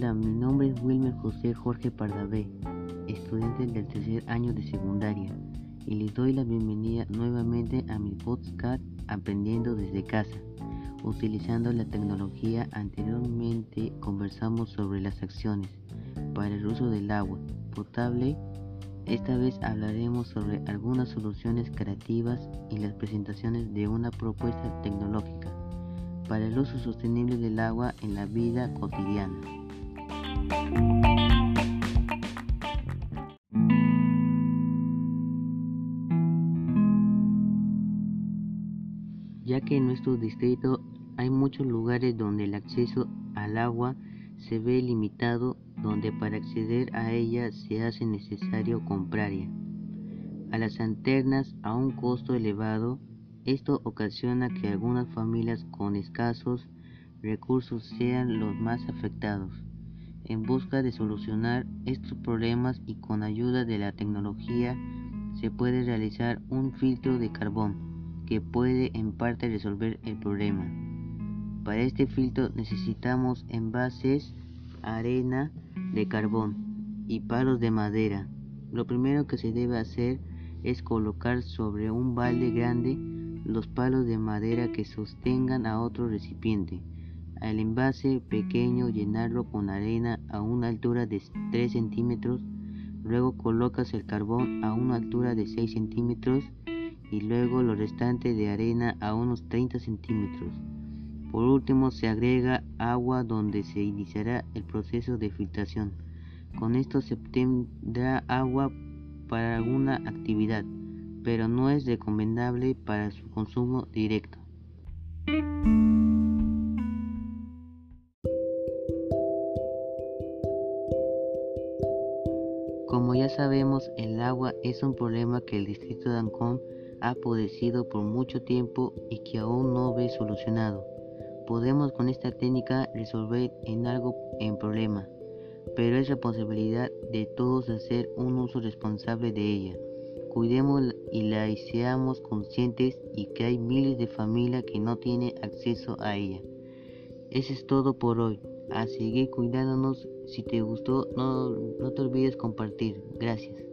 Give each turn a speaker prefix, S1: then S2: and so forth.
S1: Wilmer José Jorge Pardavé, estudiante del tercer año de secundaria, y les doy la bienvenida nuevamente a mi podcast Aprendiendo desde casa. Utilizando la tecnología, anteriormente conversamos sobre las acciones para el uso del agua potable. Esta vez hablaremos sobre algunas soluciones creativas y las presentaciones de una propuesta tecnológica para el uso sostenible del agua en la vida cotidiana. Ya que en nuestro distrito hay muchos lugares donde el acceso al agua se ve limitado, donde para acceder a ella se hace necesario comprarla a las antenas a un costo elevado. Esto ocasiona que algunas familias con escasos recursos sean los más afectados en busca de solucionar estos problemas y con ayuda de la tecnología se puede realizar un filtro de carbón que puede en parte resolver el problema. Para este filtro necesitamos envases, arena de carbón y palos de madera. Lo primero que se debe hacer es colocar sobre un balde grande los palos de madera que sostengan a otro recipiente. Al envase pequeño llenarlo con arena a una altura de 3 centímetros, luego colocas el carbón a una altura de 6 centímetros y luego lo restante de arena a unos 30 centímetros. Por último se agrega agua donde se iniciará el proceso de filtración. Con esto se obtendrá agua para alguna actividad, pero no es recomendable para su consumo directo. Como ya sabemos, el agua es un problema que el distrito de Ancón ha padecido por mucho tiempo y que aún no ve solucionado. Podemos con esta técnica resolver en algo en problema, pero es responsabilidad de todos hacer un uso responsable de ella. Cuidemos y la seamos conscientes y que hay miles de familias que no tienen acceso a ella. Eso es todo por hoy a seguir cuidándonos. Si te gustó, no, no te olvides compartir. Gracias.